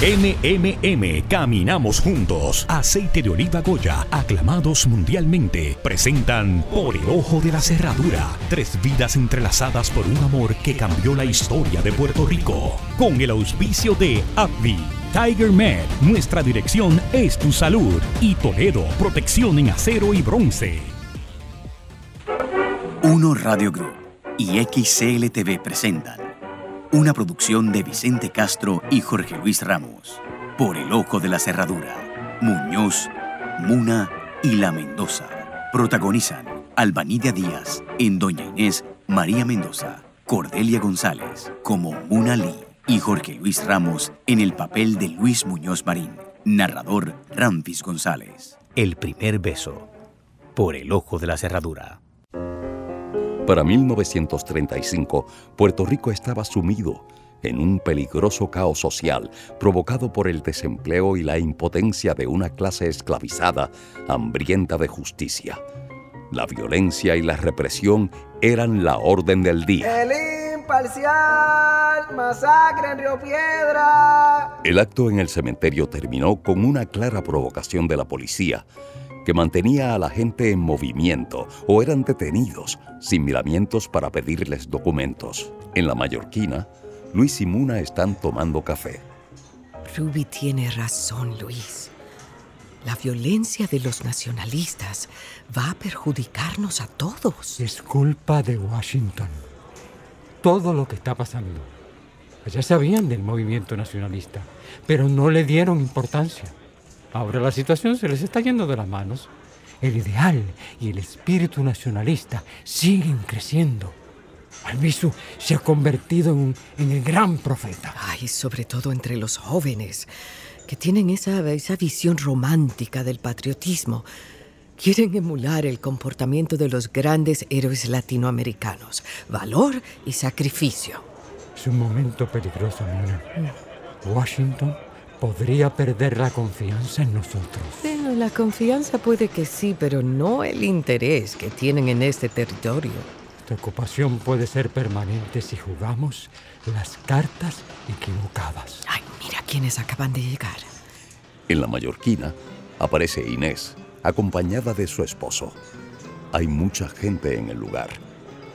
MMM, caminamos juntos. Aceite de oliva Goya, aclamados mundialmente, presentan Por el ojo de la cerradura. Tres vidas entrelazadas por un amor que cambió la historia de Puerto Rico. Con el auspicio de AbbVie. Tiger Med, nuestra dirección es tu salud. Y Toledo, protección en acero y bronce. Uno Radio Group y XCLTV presentan una producción de Vicente Castro y Jorge Luis Ramos. Por el ojo de la cerradura. Muñoz, Muna y La Mendoza. Protagonizan Albanidia Díaz en Doña Inés, María Mendoza, Cordelia González como Muna Lee y Jorge Luis Ramos en el papel de Luis Muñoz Marín. Narrador Ramfis González. El primer beso. Por el ojo de la cerradura. Para 1935, Puerto Rico estaba sumido en un peligroso caos social provocado por el desempleo y la impotencia de una clase esclavizada, hambrienta de justicia. La violencia y la represión eran la orden del día. El imparcial, masacre en Río Piedra. El acto en el cementerio terminó con una clara provocación de la policía, que mantenía a la gente en movimiento o eran detenidos sin miramientos para pedirles documentos. En la Mallorquina, Luis y Muna están tomando café. Ruby tiene razón, Luis. La violencia de los nacionalistas va a perjudicarnos a todos. Es culpa de Washington. Todo lo que está pasando. Ya sabían del movimiento nacionalista, pero no le dieron importancia. Ahora la situación se les está yendo de las manos. El ideal y el espíritu nacionalista siguen creciendo. Albizu se ha convertido en, en, el gran profeta. Ay, sobre todo entre los jóvenes, que tienen esa, esa visión romántica del patriotismo. Quieren emular el comportamiento de los grandes héroes latinoamericanos. Valor y sacrificio. Es un momento peligroso, Mona. Washington podría perder la confianza en nosotros. Bueno, la confianza puede que sí, pero no el interés que tienen en este territorio. Esta ocupación puede ser permanente si jugamos las cartas equivocadas. Ay, mira quiénes acaban de llegar. En la mallorquina aparece Inés, acompañada de su esposo. Hay mucha gente en el lugar.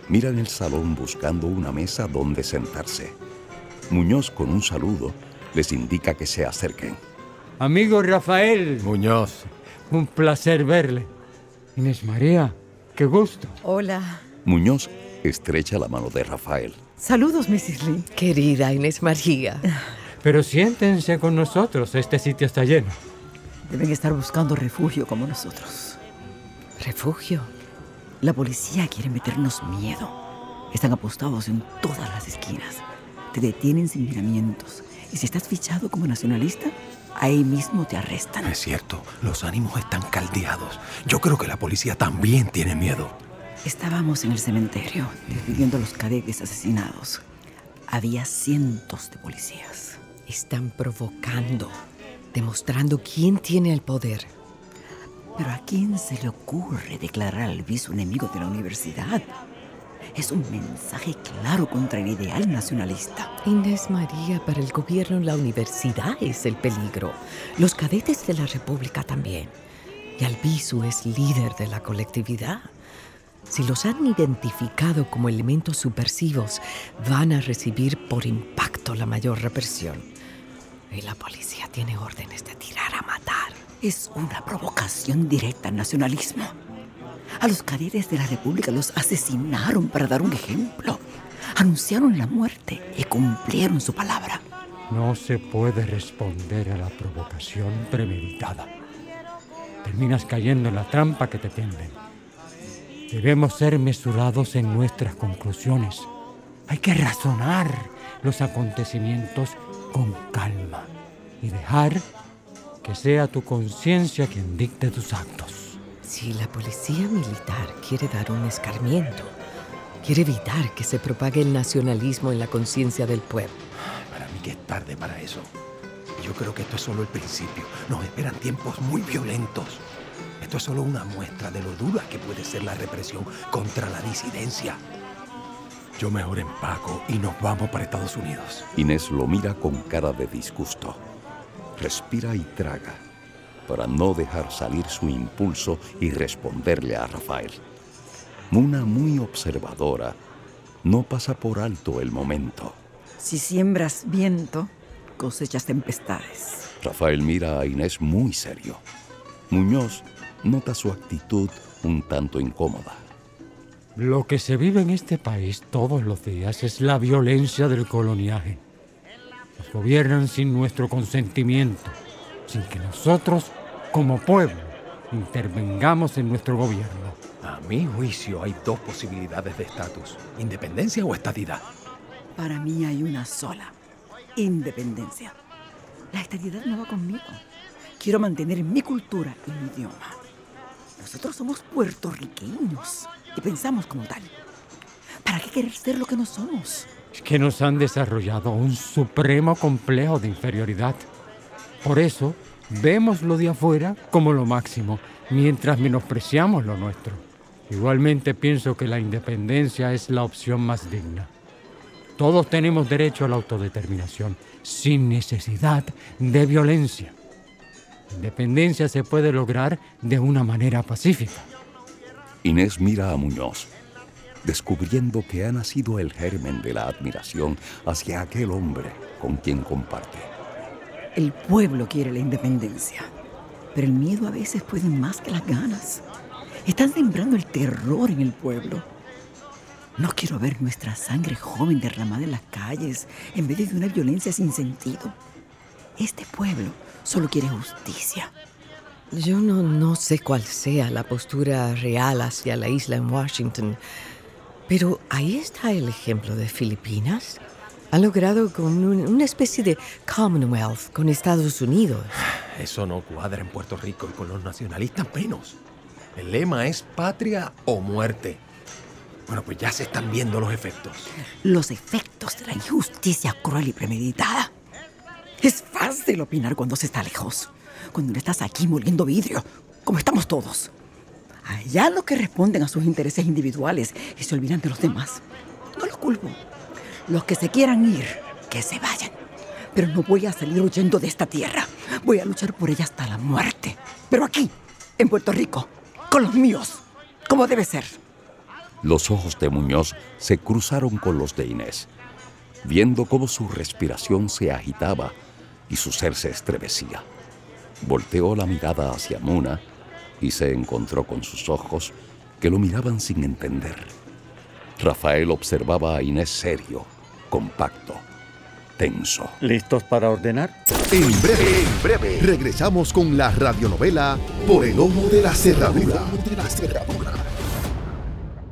Miran el salón buscando una mesa donde sentarse. Muñoz, con un saludo, les indica que se acerquen. Amigo Rafael. Muñoz. Un placer verle. Inés María, qué gusto. Hola. Muñoz estrecha la mano de Rafael. Saludos, Mrs. Lee. Querida Inés María. Pero siéntense con nosotros, este sitio está lleno. Deben estar buscando refugio como nosotros. ¿Refugio? La policía quiere meternos miedo. Están apostados en todas las esquinas. Te detienen sin miramientos. Y si estás fichado como nacionalista, ahí mismo te arrestan. Es cierto, los ánimos están caldeados. Yo creo que la policía también tiene miedo. Estábamos en el cementerio, despidiendo a los cadetes asesinados. Había cientos de policías. Están provocando, demostrando quién tiene el poder. Pero ¿a quién se le ocurre declarar al viso enemigo de la universidad? Es un mensaje claro contra el ideal nacionalista. Inés María, para el gobierno la universidad es el peligro. Los cadetes de la República también. Y Albizu es líder de la colectividad. Si los han identificado como elementos subversivos, van a recibir por impacto la mayor represión. Y la policía tiene órdenes de tirar a matar. Es una provocación directa al nacionalismo. A los cadetes de la República los asesinaron para dar un ejemplo. Anunciaron la muerte y cumplieron su palabra. No se puede responder a la provocación premeditada. Terminas cayendo en la trampa que te tienden. Debemos ser mesurados en nuestras conclusiones. Hay que razonar los acontecimientos con calma y dejar que sea tu conciencia quien dicte tus actos. Si la policía militar quiere dar un escarmiento, quiere evitar que se propague el nacionalismo en la conciencia del pueblo. Para mí que es tarde para eso. Yo creo que esto es solo el principio. Nos esperan tiempos muy violentos. Esto es solo una muestra de lo dura que puede ser la represión contra la disidencia. Yo mejor empaco y nos vamos para Estados Unidos. Inés lo mira con cara de disgusto. respira y traga para no dejar salir su impulso y responderle a Rafael. Muna, muy observadora, no pasa por alto el momento. Si siembras viento, cosechas tempestades. Rafael mira a Inés muy serio. Muñoz nota su actitud un tanto incómoda. Lo que se vive en este país todos los días es la violencia del coloniaje. Nos gobiernan sin nuestro consentimiento, sin que nosotros, como pueblo, intervengamos en nuestro gobierno. A mi juicio hay dos posibilidades de estatus, independencia o estadidad. Para mí hay una sola, independencia. La estadidad no va conmigo. Quiero mantener mi cultura y mi idioma. Nosotros somos puertorriqueños y pensamos como tal. ¿Para qué querer ser lo que no somos? Es que nos han desarrollado un supremo complejo de inferioridad. Por eso, vemos lo de afuera como lo máximo, mientras menospreciamos lo nuestro. Igualmente pienso que la independencia es la opción más digna. Todos tenemos derecho a la autodeterminación, sin necesidad de violencia. Independencia se puede lograr de una manera pacífica. Inés mira a Muñoz, descubriendo que ha nacido el germen de la admiración hacia aquel hombre con quien comparte. El pueblo quiere la independencia, pero el miedo a veces puede más que las ganas. Están sembrando el terror en el pueblo. No quiero ver nuestra sangre joven derramada en las calles en medio de una violencia sin sentido. Este pueblo solo quiere justicia. Yo no, no sé cuál sea la postura real hacia la isla en Washington, pero ahí está el ejemplo de Filipinas. Ha logrado con un- una especie de Commonwealth con Estados Unidos. Eso no cuadra en Puerto Rico y con los nacionalistas menos. El lema es patria o muerte. Bueno, pues ya se están viendo los efectos. Los efectos de la injusticia cruel y premeditada. Es fácil opinar cuando se está lejos, cuando no estás aquí moliendo vidrio, como estamos todos. Allá los que responden a sus intereses individuales y se olvidan de los demás. No los culpo. Los que se quieran ir, que se vayan. Pero no voy a salir huyendo de esta tierra. Voy a luchar por ella hasta la muerte. Pero aquí, en Puerto Rico, con los míos, como debe ser. Los ojos de Muñoz se cruzaron con los de Inés, viendo cómo su respiración se agitaba y su ser se estremecía. Volteó la mirada hacia Muna y se encontró con sus ojos que lo miraban sin entender. Rafael observaba a Inés serio, compacto, tenso. ¿Listos para ordenar? En breve, en breve, regresamos con la radionovela Por el ojo de la cerradura.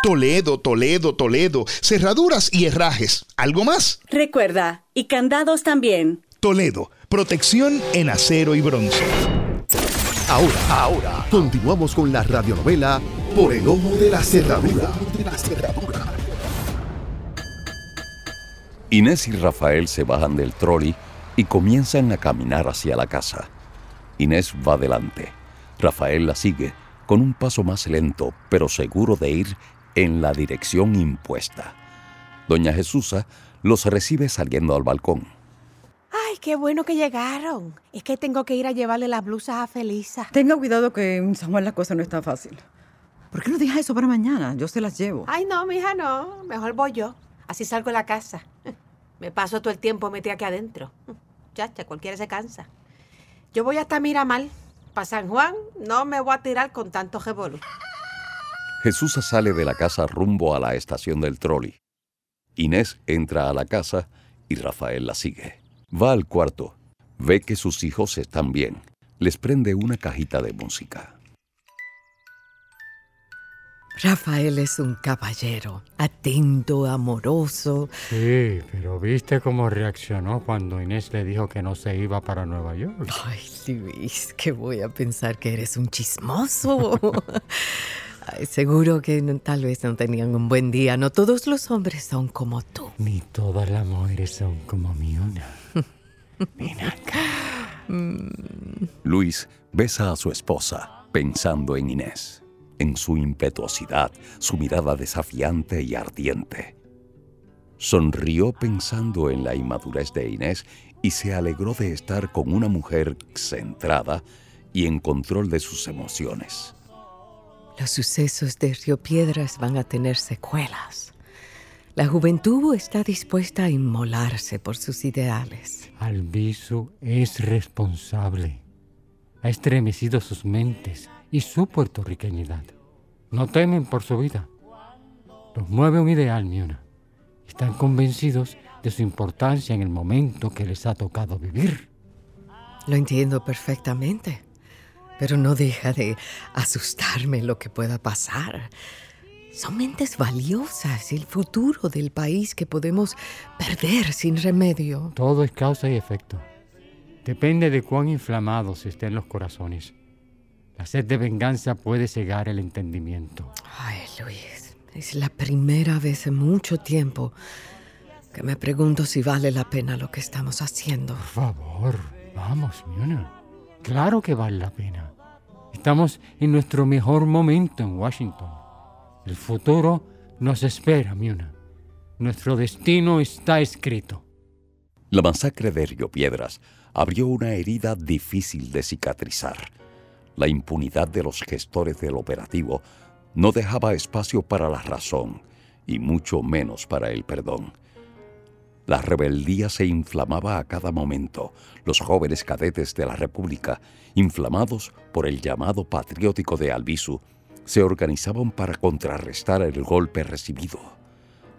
Toledo, Toledo, Toledo. Cerraduras y herrajes. ¿Algo más? Recuerda, y candados también. Toledo, protección en acero y bronce. Ahora, ahora, continuamos con la radionovela Por el ojo de la cerradura. Inés y Rafael se bajan del trolley y comienzan a caminar hacia la casa. Inés va adelante. Rafael la sigue con un paso más lento, pero seguro de ir en la dirección impuesta. Doña Jesusa los recibe saliendo al balcón. Ay, qué bueno que llegaron. Es que tengo que ir a llevarle las blusas a Felisa. Tenga cuidado que en San Juan la cosa no está fácil. ¿Por qué no dejas eso para mañana? Yo se las llevo. Ay, no, mija, no. Mejor voy yo. Así salgo de la casa. Me paso todo el tiempo metida aquí adentro. Chacha, cualquiera se cansa. Yo voy hasta Miramar. Para San Juan no me voy a tirar con tanto revolú. Jesús sale de la casa rumbo a la estación del trolley. Inés entra a la casa y Rafael la sigue. Va al cuarto, ve que sus hijos están bien, les prende una cajita de música. Rafael es un caballero, atento, amoroso. Sí, pero ¿viste cómo reaccionó cuando Inés le dijo que no se iba para Nueva York? Ay, Luis, que voy a pensar que eres un chismoso. Ay, seguro que no- tal vez no tenían un buen día. No todos los hombres son como tú. Ni todas las mujeres son como Miona. Luis besa a su esposa, pensando en Inés, en su impetuosidad, su mirada desafiante y ardiente. Sonrió pensando en la inmadurez de Inés y se alegró de estar con una mujer centrada y en control de sus emociones. Los sucesos de Río Piedras van a tener secuelas. La juventud está dispuesta a inmolarse por sus ideales. Albizu es responsable. Ha estremecido sus mentes y su puertorriqueñidad. No temen por su vida. Los mueve un ideal, Miona. Están convencidos de su importancia en el momento que les ha tocado vivir. Lo entiendo perfectamente, pero no deja de asustarme lo que pueda pasar. Son mentes valiosas el futuro del país que podemos perder sin remedio. Todo es causa y efecto. Depende de cuán inflamados estén los corazones. La sed de venganza puede cegar el entendimiento. Ay, Luis, es la primera vez en mucho tiempo que me pregunto si vale la pena lo que estamos haciendo. Por favor, vamos, Miona. Claro que vale la pena. Estamos en nuestro mejor momento en Washington. El futuro nos espera, Miona. Nuestro destino está escrito. La masacre de Río Piedras abrió una herida difícil de cicatrizar. La impunidad de los gestores del operativo no dejaba espacio para la razón y mucho menos para el perdón. La rebeldía se inflamaba a cada momento. Los jóvenes cadetes de la República, inflamados por el llamado patriótico de Albizu, se organizaban para contrarrestar el golpe recibido.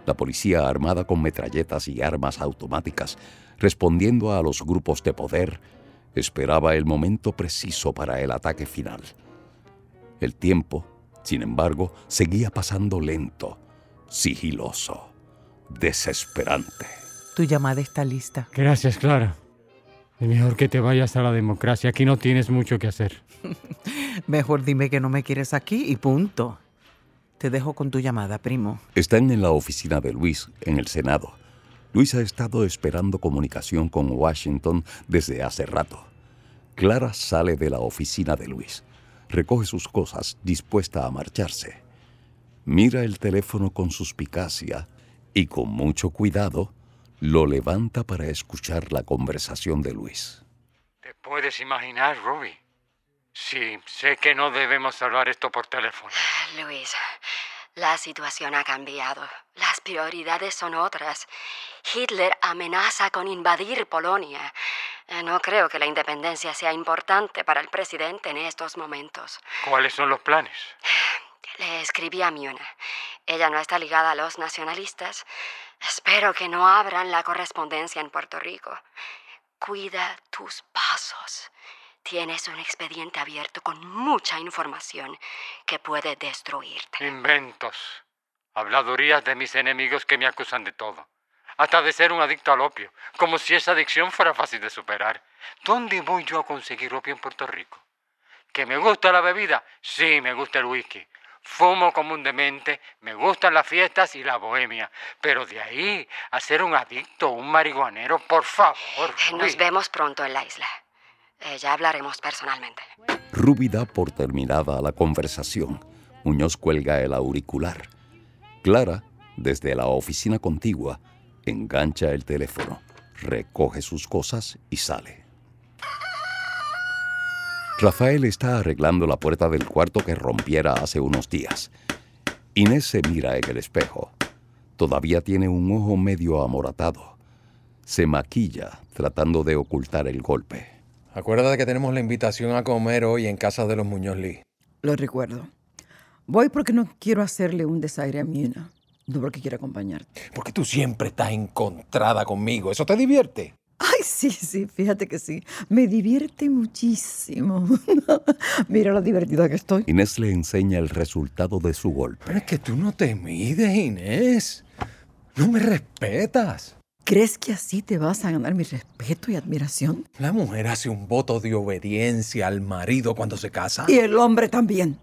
La policía armada con metralletas y armas automáticas, respondiendo a los grupos de poder, esperaba el momento preciso para el ataque final. El tiempo, sin embargo, seguía pasando lento, sigiloso, desesperante. Tu llamada está lista. Gracias, Clara. Es mejor que te vayas a la democracia. Aquí no tienes mucho que hacer. Mejor dime que no me quieres aquí y punto. Te dejo con tu llamada, primo. Están en la oficina de Luis, en el Senado. Luis ha estado esperando comunicación con Washington desde hace rato. Clara sale de la oficina de Luis, recoge sus cosas dispuesta a marcharse. Mira el teléfono con suspicacia y con mucho cuidado lo levanta para escuchar la conversación de Luis. ¿Te puedes imaginar, Ruby? Sí, sé que no debemos hablar esto por teléfono. Luis, la situación ha cambiado. Las prioridades son otras. Hitler amenaza con invadir Polonia. Eh, No creo que la independencia sea importante para el presidente en estos momentos. ¿Cuáles son los planes? Le escribí a Miona. Ella no está ligada a los nacionalistas. Espero que no abran la correspondencia en Puerto Rico. Cuida tus pasos. Tienes un expediente abierto con mucha información que puede destruirte. Inventos. Habladurías de mis enemigos que me acusan de todo. Hasta de ser un adicto al opio. Como si esa adicción fuera fácil de superar. ¿Dónde voy yo a conseguir opio en Puerto Rico? ¿Que me gusta la bebida? Sí, me gusta el whisky. Fumo demente, me gustan las fiestas y la bohemia. Pero de ahí a ser un adicto, un marihuanero, por favor. Nos vemos pronto en la isla. Eh, ya hablaremos personalmente. Ruby da por terminada la conversación. Muñoz cuelga el auricular. Clara, desde la oficina contigua, engancha el teléfono, recoge sus cosas y sale. Rafael está arreglando la puerta del cuarto que rompiera hace unos días. Inés se mira en el espejo. Todavía tiene un ojo medio amoratado. Se maquilla tratando de ocultar el golpe. Acuérdate que tenemos la invitación a comer hoy en casa de los Muñoz Lee. Lo recuerdo. Voy porque no quiero hacerle un desaire a Mina. No porque quiero acompañarte. Porque tú siempre estás encontrada conmigo. ¿Eso te divierte? Ay, sí, sí, fíjate que sí. Me divierte muchísimo. Mira lo divertida que estoy. Inés le enseña el resultado de su golpe. Pero es que tú no te mides, Inés. No me respetas. ¿Crees que así te vas a ganar mi respeto y admiración? La mujer hace un voto de obediencia al marido cuando se casa. Y el hombre también.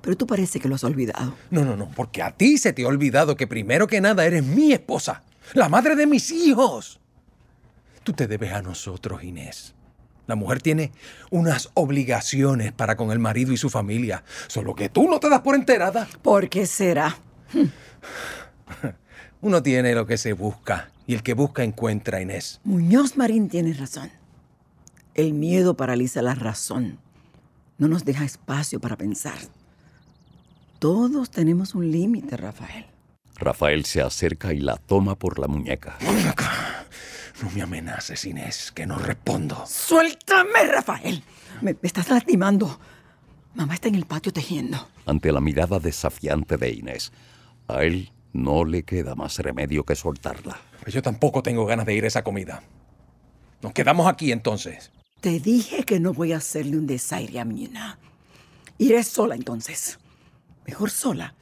Pero tú parece que lo has olvidado. No, no, no, porque a ti se te ha olvidado que primero que nada eres mi esposa, la madre de mis hijos. Tú te debes a nosotros, Inés. La mujer tiene unas obligaciones para con el marido y su familia, solo que tú no te das por enterada. ¿Por qué será? Uno tiene lo que se busca y el que busca encuentra, Inés. Muñoz Marín tiene razón. El miedo paraliza la razón. No nos deja espacio para pensar. Todos tenemos un límite, Rafael. Rafael se acerca y la toma por la muñeca. No me amenaces, Inés, que no respondo. Suéltame, Rafael. Me, me estás lastimando. Mamá está en el patio tejiendo. Ante la mirada desafiante de Inés, a él no le queda más remedio que soltarla. Yo tampoco tengo ganas de ir a esa comida. Nos quedamos aquí entonces. Te dije que no voy a hacerle un desaire a Mina. Iré sola entonces. Mejor sola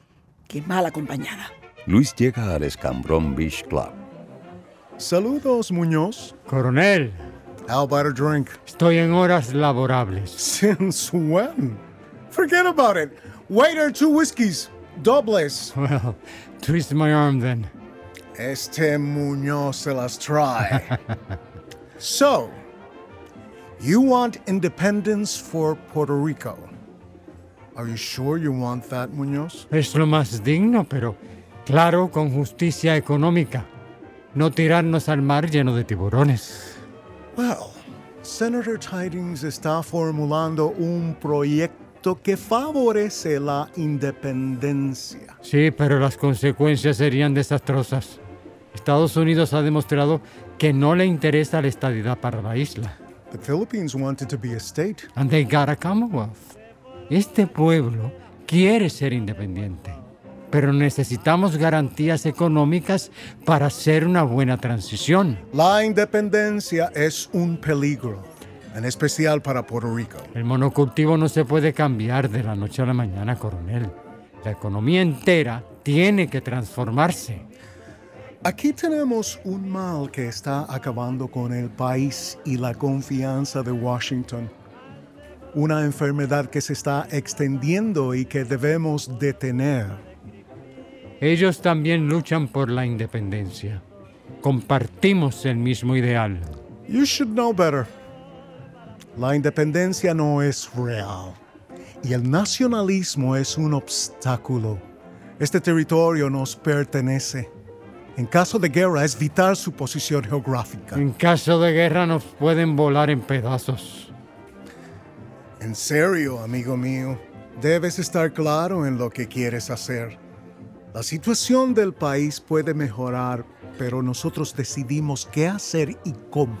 que mal acompañada. Luis llega al Escambrón Beach Club. Saludos, Muñoz. Coronel. How about a drink? Estoy en horas laborables. Since when? Forget about it. Waiter, two whiskeys. Dobles. Well, twist my arm then. Este Muñoz se las trae. so, you want independence for Puerto Rico. Are you sure you want that, Muñoz? Es lo más digno, pero claro, con justicia económica. No tirarnos al mar lleno de tiburones. Well, Senator Tidings está formulando un proyecto que favorece la independencia. Sí, pero las consecuencias serían desastrosas. Estados Unidos ha demostrado que no le interesa la estadidad para la isla. The Philippines wanted to be a state. And they got a Commonwealth. Este pueblo quiere ser independiente, pero necesitamos garantías económicas para hacer una buena transición. La independencia es un peligro, en especial para Puerto Rico. El monocultivo no se puede cambiar de la noche a la mañana, coronel. La economía entera tiene que transformarse. Aquí tenemos un mal que está acabando con el país y la confianza de Washington. Una enfermedad que se está extendiendo y que debemos detener. Ellos también luchan por la independencia. Compartimos el mismo ideal. You should know better. La independencia no es real y el nacionalismo es un obstáculo. Este territorio nos pertenece. En caso de guerra es vital su posición geográfica. En caso de guerra nos pueden volar en pedazos. En serio, amigo mío, debes estar claro en lo que quieres hacer. La situación del país puede mejorar, pero nosotros decidimos qué hacer y cómo.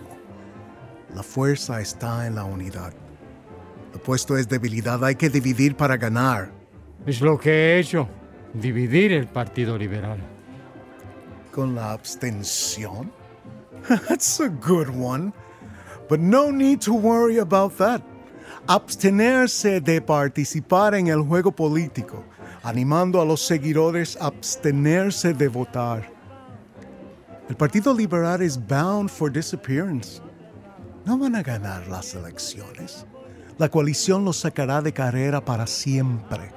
La fuerza está en la unidad. Lo opuesto es debilidad, hay que dividir para ganar. Es lo que he hecho, dividir el Partido Liberal. ¿Con la abstención? That's a good one. But no need to worry about that abstenerse de participar en el juego político animando a los seguidores a abstenerse de votar. El Partido Liberal es bound for disappearance. No van a ganar las elecciones. La coalición los sacará de carrera para siempre.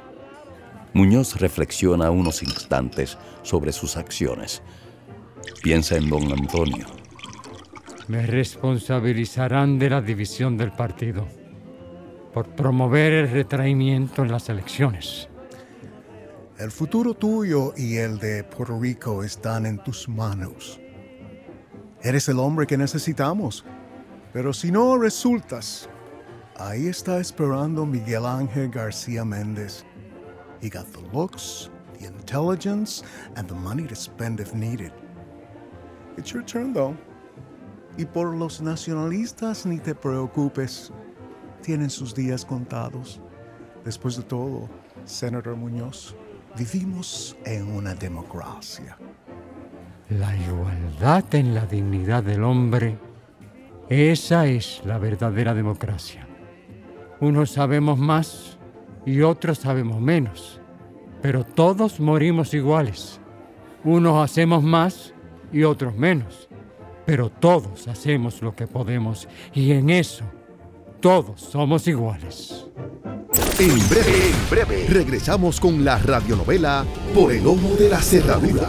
Muñoz reflexiona unos instantes sobre sus acciones. Piensa en don Antonio. Me responsabilizarán de la división del partido por promover el retraimiento en las elecciones. El futuro tuyo y el de Puerto Rico están en tus manos. Eres el hombre que necesitamos. Pero si no resultas, ahí está esperando Miguel Ángel García Méndez. He got the looks, the intelligence, and the money to spend if needed. It's your turn, though. Y por los nacionalistas ni te preocupes. Tienen sus días contados. Después de todo, Senator Muñoz, vivimos en una democracia. La igualdad en la dignidad del hombre, esa es la verdadera democracia. Unos sabemos más y otros sabemos menos, pero todos morimos iguales. Unos hacemos más y otros menos, pero todos hacemos lo que podemos y en eso todos somos iguales. En breve, en breve, regresamos con la radionovela Por el Ojo de la Cerradura.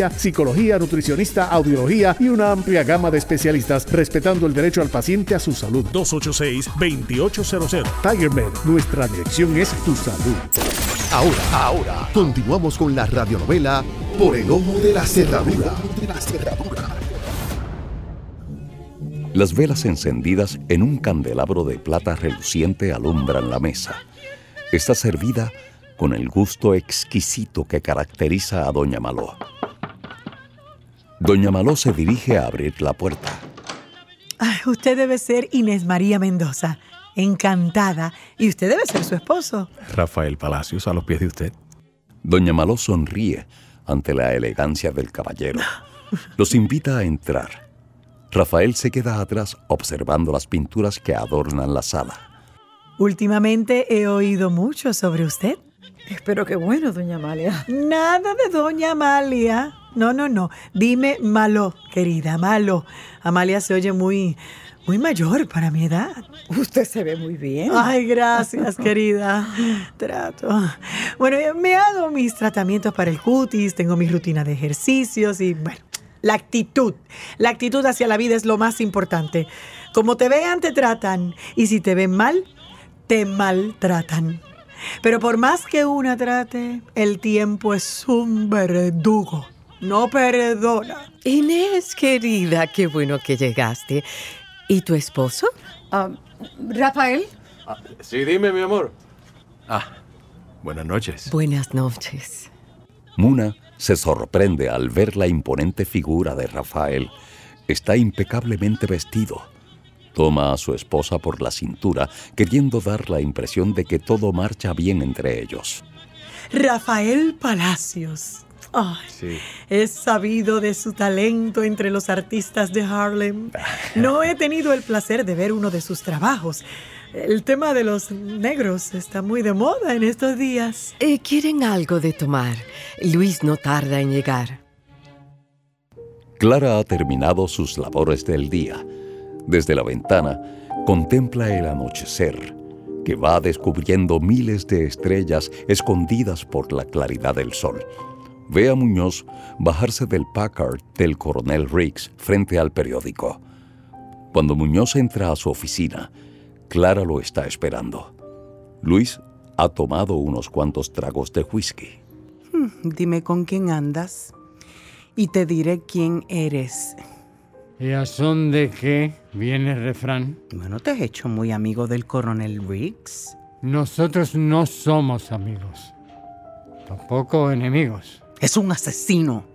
psicología, nutricionista, audiología y una amplia gama de especialistas, respetando el derecho al paciente a su salud. 286-2800. TigerMed, nuestra dirección es tu salud. Ahora, ahora, continuamos con la radionovela Por el Ojo de la Cerradura. Las velas encendidas en un candelabro de plata reluciente alumbran la mesa. Está servida con el gusto exquisito que caracteriza a Doña Maló. Doña Maló se dirige a abrir la puerta. Ay, usted debe ser Inés María Mendoza. Encantada. Y usted debe ser su esposo. Rafael Palacios, a los pies de usted. Doña Maló sonríe ante la elegancia del caballero. Los invita a entrar. Rafael se queda atrás observando las pinturas que adornan la sala. Últimamente he oído mucho sobre usted. Espero que bueno, doña Amalia. Nada de doña Amalia. No, no, no. Dime malo, querida, malo. Amalia se oye muy, muy mayor para mi edad. Usted se ve muy bien. Ay, gracias, querida. Trato. Bueno, me he dado mis tratamientos para el cutis, tengo mi rutina de ejercicios y, bueno, la actitud. La actitud hacia la vida es lo más importante. Como te vean, te tratan. Y si te ven mal, te maltratan. Pero por más que una trate, el tiempo es un verdugo. No perdona. Inés, querida, qué bueno que llegaste. ¿Y tu esposo? Rafael. Sí, dime, mi amor. Ah, buenas noches. Buenas noches. Muna se sorprende al ver la imponente figura de Rafael. Está impecablemente vestido. Toma a su esposa por la cintura, queriendo dar la impresión de que todo marcha bien entre ellos. Rafael Palacios. Ay, Sí. He sabido de su talento entre los artistas de Harlem. No he tenido el placer de ver uno de sus trabajos. El tema de los negros está muy de moda en estos días. Eh, ¿Quieren algo de tomar? Luis no tarda en llegar. Clara ha terminado sus labores del día. Desde la ventana contempla el anochecer, que va descubriendo miles de estrellas escondidas por la claridad del sol. Ve a Muñoz bajarse del Packard del coronel Riggs frente al periódico. Cuando Muñoz entra a su oficina, Clara lo está esperando. Luis ha tomado unos cuantos tragos de whisky. Hmm, Dime con quién andas y te diré quién eres. ¿Y a son de qué viene el refrán? Bueno, te has hecho muy amigo del coronel Riggs. Nosotros no somos amigos. Tampoco enemigos. Es un asesino.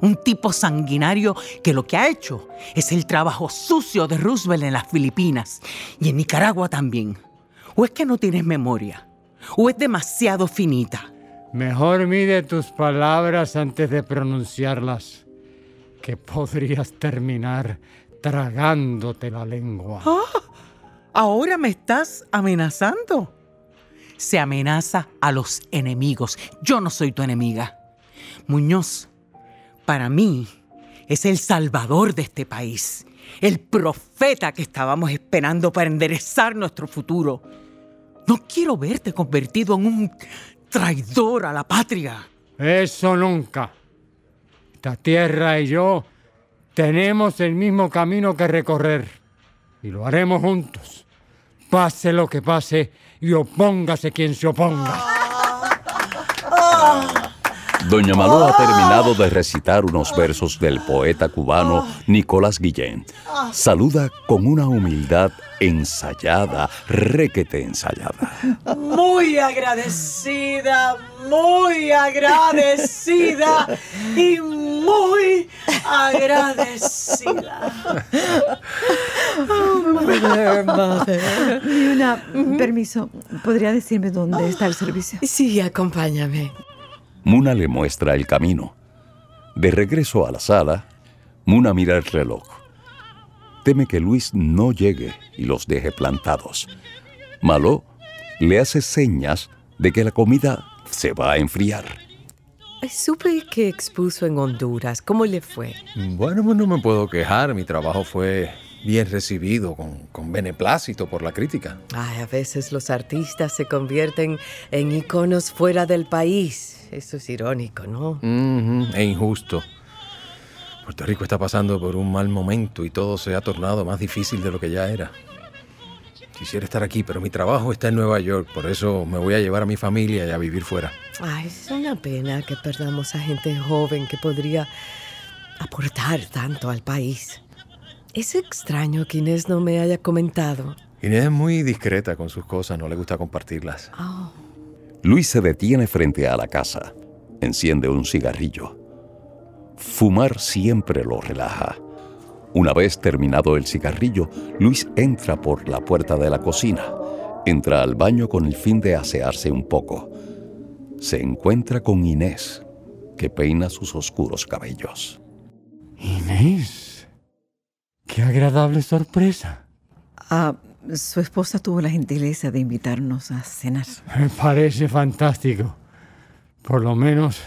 Un tipo sanguinario que lo que ha hecho es el trabajo sucio de Roosevelt en las Filipinas y en Nicaragua también. ¿O es que no tienes memoria? ¿O es demasiado finita? Mejor mide tus palabras antes de pronunciarlas, que podrías terminar tragándote la lengua. Ah, ¿Ahora me estás amenazando? Se amenaza a los enemigos. Yo no soy tu enemiga. Muñoz, para mí, es el salvador de este país. El profeta que estábamos esperando para enderezar nuestro futuro. No quiero verte convertido en un traidor a la patria. Eso nunca. Esta tierra y yo tenemos el mismo camino que recorrer y lo haremos juntos. Pase lo que pase y opóngase quien se oponga. Doña Maló ha terminado de recitar unos versos del poeta cubano Nicolás Guillén. Saluda con una humildad ensayada, requete ensayada. Muy agradecida, muy agradecida y muy agradecida. Y una, permiso, ¿podría decirme dónde está el servicio? Sí, acompáñame. Muna le muestra el camino. De regreso a la sala, Muna mira el reloj. Teme que Luis no llegue y los deje plantados. Maló le hace señas de que la comida se va a enfriar. Supe que expuso en Honduras. ¿Cómo le fue? Bueno, pues no me puedo quejar. Mi trabajo fue bien recibido, con, con beneplácito por la crítica. Ay, a veces los artistas se convierten en iconos fuera del país. Eso es irónico, ¿no? Ujú, E injusto. Puerto Rico está pasando por un mal momento y todo se ha tornado más difícil de lo que ya era. Quisiera estar aquí, pero mi trabajo está en Nueva York, por eso me voy a llevar a mi familia y a vivir fuera. Ay, es una pena que perdamos a gente joven que podría aportar tanto al país. Es extraño que Inés no me haya comentado. Inés es muy discreta con sus cosas, no le gusta compartirlas. Luis se detiene frente a la casa. Enciende un cigarrillo. Fumar siempre lo relaja. Una vez terminado el cigarrillo, Luis entra por la puerta de la cocina. Entra al baño con el fin de asearse un poco. Se encuentra con Inés, que peina sus oscuros cabellos. Inés, qué agradable sorpresa. Ah, su esposa tuvo la gentileza de invitarnos a cenar. Me parece fantástico. Por lo menos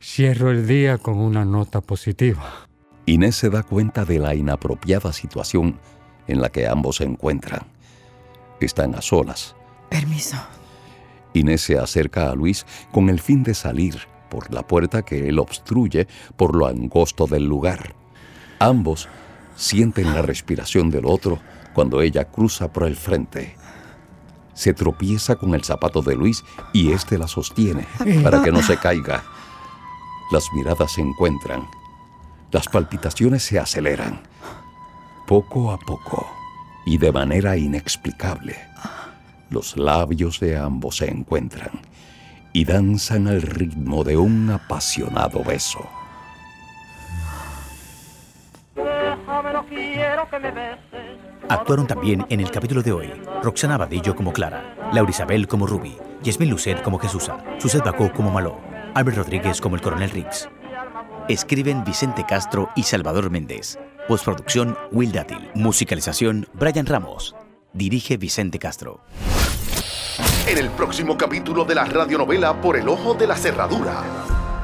cierro el día con una nota positiva. Inés se da cuenta de la inapropiada situación en la que ambos se encuentran. Están a solas. Permiso. Inés se acerca a Luis con el fin de salir por la puerta que él obstruye por lo angosto del lugar. Ambos sienten la respiración del otro cuando ella cruza por el frente. Se tropieza con el zapato de Luis y éste la sostiene para que no se caiga. Las miradas se encuentran. Las palpitaciones se aceleran. Poco a poco y de manera inexplicable, los labios de ambos se encuentran y danzan al ritmo de un apasionado beso. Actuaron también en el capítulo de hoy Roxana Badillo como Clara, Laura Isabel como Ruby, Yasmín Lucet como Jesusa, Suset Bacó como Maló, Albert Rodríguez como el coronel Riggs. Escriben Vicente Castro y Salvador Méndez. Postproducción Will Dátil. Musicalización Brian Ramos. Dirige Vicente Castro. En el próximo capítulo de la radionovela Por el Ojo de la Cerradura.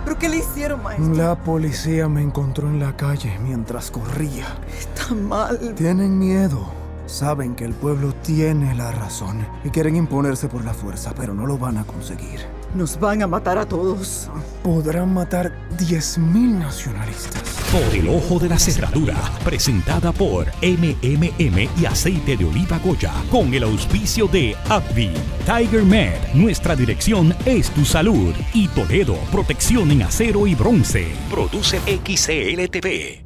¿Pero qué le hicieron, maestro? La policía me encontró en la calle mientras corría. Está mal. Tienen miedo. Saben que el pueblo tiene la razón y quieren imponerse por la fuerza, pero no lo van a conseguir. Nos van a matar a todos. Podrán matar 10.000 nacionalistas. Por el ojo de la cerradura, presentada por MMM y aceite de oliva Goya, con el auspicio de Abby, Tiger Med, nuestra dirección es tu salud, y Toledo, protección en acero y bronce. Produce XCLTV.